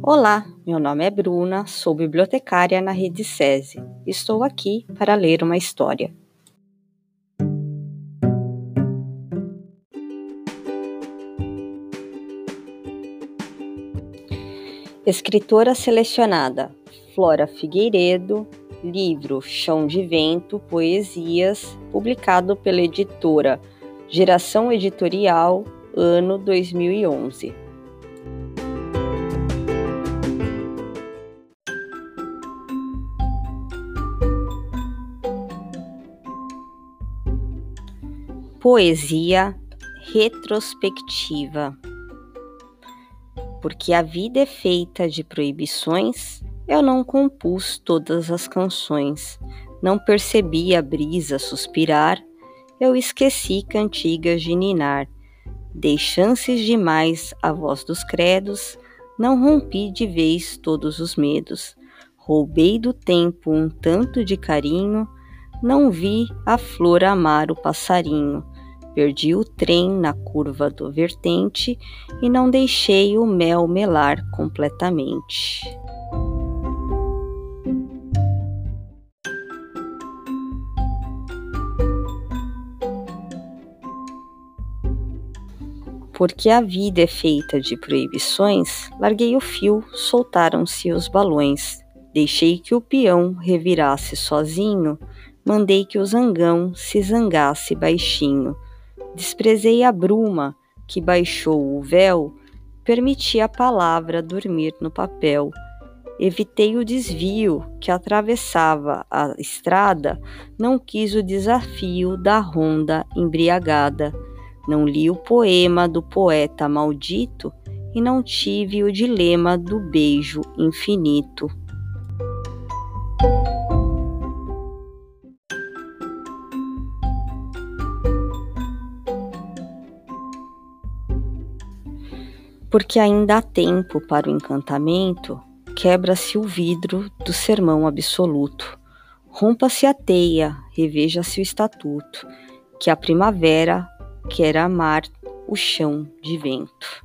Olá, meu nome é Bruna, sou bibliotecária na Rede SESI. Estou aqui para ler uma história. Escritora selecionada: Flora Figueiredo, livro Chão de Vento, Poesias, publicado pela editora Geração Editorial, ano 2011. Poesia retrospectiva. Porque a vida é feita de proibições, eu não compus todas as canções, não percebi a brisa suspirar, eu esqueci cantigas de ninar. Dei chances demais à voz dos credos, não rompi de vez todos os medos. Roubei do tempo um tanto de carinho, não vi a flor amar o passarinho Perdi o trem na curva do vertente e não deixei o mel melar completamente. Porque a vida é feita de proibições, larguei o fio, soltaram-se os balões. Deixei que o peão revirasse sozinho, mandei que o zangão se zangasse baixinho. Desprezei a bruma que baixou o véu, permiti a palavra dormir no papel. Evitei o desvio que atravessava a estrada, não quis o desafio da ronda embriagada. Não li o poema do poeta maldito e não tive o dilema do beijo infinito. Porque ainda há tempo para o encantamento, quebra-se o vidro do sermão absoluto. Rompa-se a teia, reveja-se o estatuto, que a primavera quer amar o chão de vento.